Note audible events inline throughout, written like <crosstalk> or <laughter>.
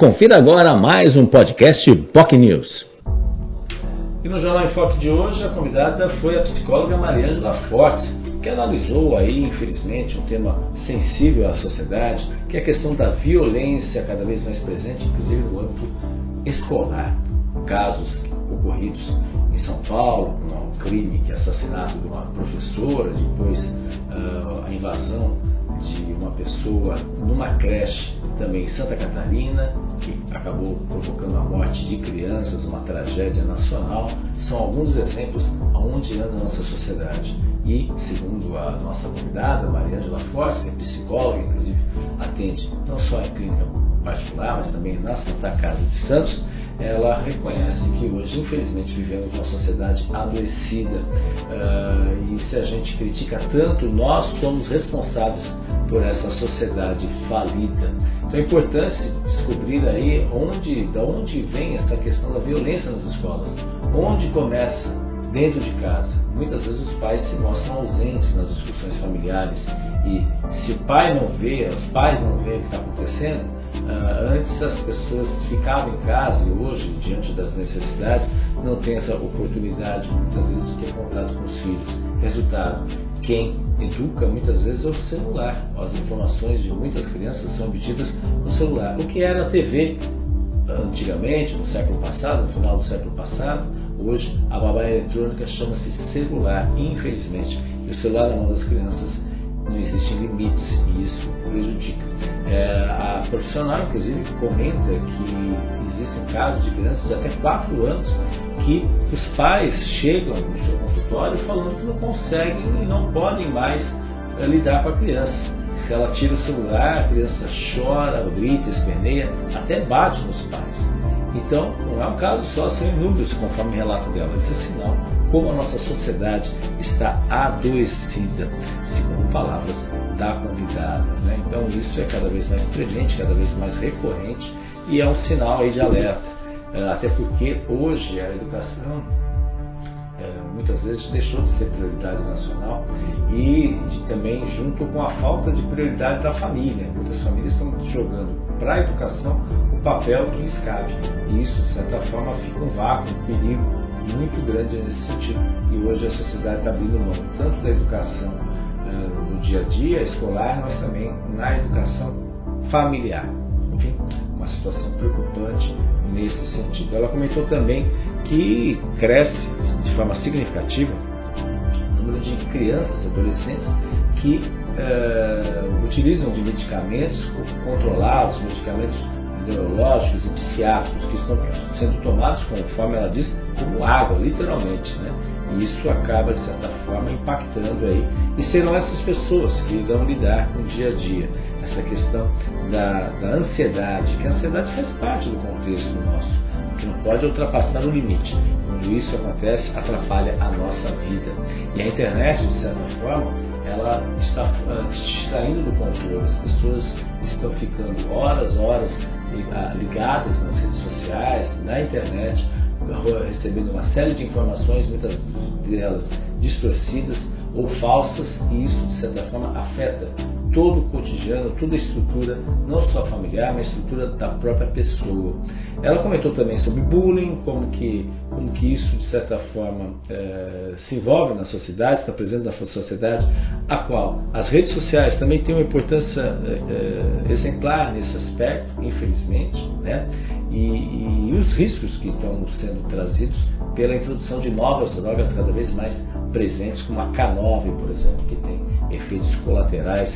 Confira agora mais um podcast POC News. E no Jornal em Foque de hoje, a convidada foi a psicóloga Mariângela Fortes, que analisou aí, infelizmente, um tema sensível à sociedade, que é a questão da violência cada vez mais presente, inclusive no âmbito escolar. Casos ocorridos em São Paulo, com um crime que é assassinato de uma professora, depois uh, a invasão de uma pessoa numa creche também em Santa Catarina, que acabou provocando a morte de crianças, uma tragédia nacional, são alguns exemplos aonde anda a nossa sociedade. E, segundo a nossa convidada, Maria Angela Force, é psicóloga, inclusive atende não só em clínica particular, mas também na Santa Casa de Santos, ela reconhece que hoje, infelizmente, vivemos uma sociedade adoecida. Uh, e se a gente critica tanto, nós somos responsáveis por essa sociedade falida. Então é importante descobrir aí onde, da onde vem essa questão da violência nas escolas. Onde começa? Dentro de casa. Muitas vezes os pais se mostram ausentes nas discussões familiares e se o pai não vê, os pais não veem o que está acontecendo, antes as pessoas ficavam em casa e hoje, diante das necessidades, não tem essa oportunidade muitas vezes de ter contato com os filhos. Resultado, quem educa muitas vezes é o celular. As informações de muitas crianças são obtidas no celular. O que era a TV antigamente, no século passado, no final do século passado, hoje a babá eletrônica chama-se celular, infelizmente. E o celular na mão das crianças não existem limites e isso prejudica. É, a profissional, inclusive, comenta que existem casos de crianças de até 4 anos que os pais chegam no seu consultório falando que não conseguem e não podem mais é, lidar com a criança. Se ela tira o celular, a criança chora, grita, esperneia, até bate nos pais. Então, não é um caso só, são inúmeros, conforme relato dela. Isso é sinal como a nossa sociedade está adoecida, segundo palavras da convidada. Né? Então, isso é cada vez mais presente, cada vez mais recorrente e é um sinal aí de alerta. É, até porque hoje a educação é, muitas vezes deixou de ser prioridade nacional e de, também junto com a falta de prioridade da família. Muitas famílias estão jogando para a educação o papel que lhes cabe. E isso, de certa forma, fica um vácuo, um perigo muito grande nesse sentido. E hoje a sociedade está abrindo mão tanto da educação no dia a dia escolar, mas também na educação familiar. Enfim, uma situação preocupante nesse sentido. Ela comentou também que cresce de forma significativa o número de crianças e adolescentes que uh, utilizam de medicamentos controlados, medicamentos neurológicos e psiquiátricos que estão sendo tomados, conforme ela diz, como água, literalmente. Né? E isso acaba, de certa forma, impactando aí. E serão essas pessoas que irão lidar com o dia a dia. Essa questão da, da ansiedade, que a ansiedade faz parte do contexto nosso, que não pode ultrapassar o limite. Quando isso acontece, atrapalha a nossa vida. E a internet, de certa forma, ela está uh, saindo do controle. As pessoas estão ficando horas, horas ligadas nas redes sociais, na internet, recebendo uma série de informações, muitas delas distorcidas ou falsas, e isso, de certa forma, afeta todo o cotidiano, toda a estrutura, não só familiar, mas a estrutura da própria pessoa. Ela comentou também sobre bullying, como que, como que isso, de certa forma, é, se envolve na sociedade, está presente na sociedade, a qual as redes sociais também têm uma importância é, exemplar nesse aspecto, infelizmente, né? E, e os riscos que estão sendo trazidos pela introdução de novas drogas cada vez mais presentes, como a K9, por exemplo, que tem efeitos colaterais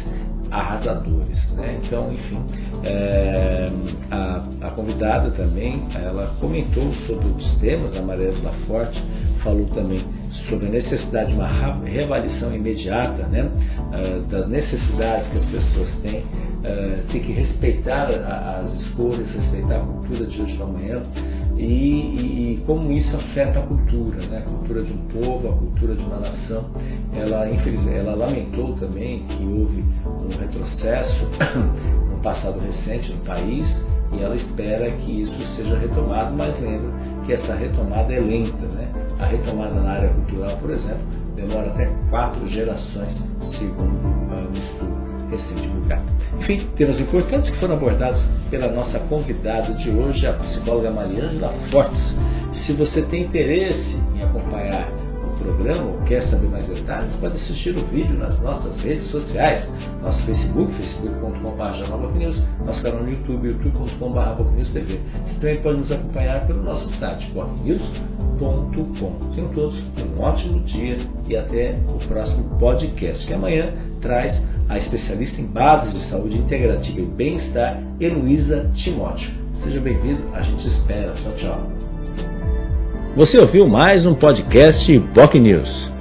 arrasadores. Né? Então, enfim, é, a, a, convidada também, ela comentou sobre os temas, a Maria Forte falou também sobre a necessidade de uma reavaliação imediata né, uh, das necessidades que as pessoas têm, uh, tem que respeitar as escolhas, respeitar a cultura de hoje para amanhã e, e, e, como isso afeta a cultura, né, a cultura de um povo, a cultura de uma nação. Ela, ela lamentou também que houve um retrocesso <coughs> no passado recente no país e ela espera que isso seja retomado, mas lembra que essa retomada é lenta. Né? A retomada na área cultural, por exemplo, demora até quatro gerações, segundo um estudo recém-divulgado. Enfim, temas importantes que foram abordados pela nossa convidada de hoje, a psicóloga Mariângela Fortes. Se você tem interesse em acompanhar programa ou quer saber mais detalhes, pode assistir o vídeo nas nossas redes sociais, nosso Facebook, facebook.com.br nosso canal no YouTube, youtube.com.br. Você também pode nos acompanhar pelo nosso site, bocnews.com. Tenham todos um ótimo dia e até o próximo podcast, que amanhã traz a especialista em bases de saúde integrativa e bem-estar, Heloísa Timóteo. Seja bem-vindo, a gente espera. Tchau, tchau. Você ouviu mais um podcast POC News.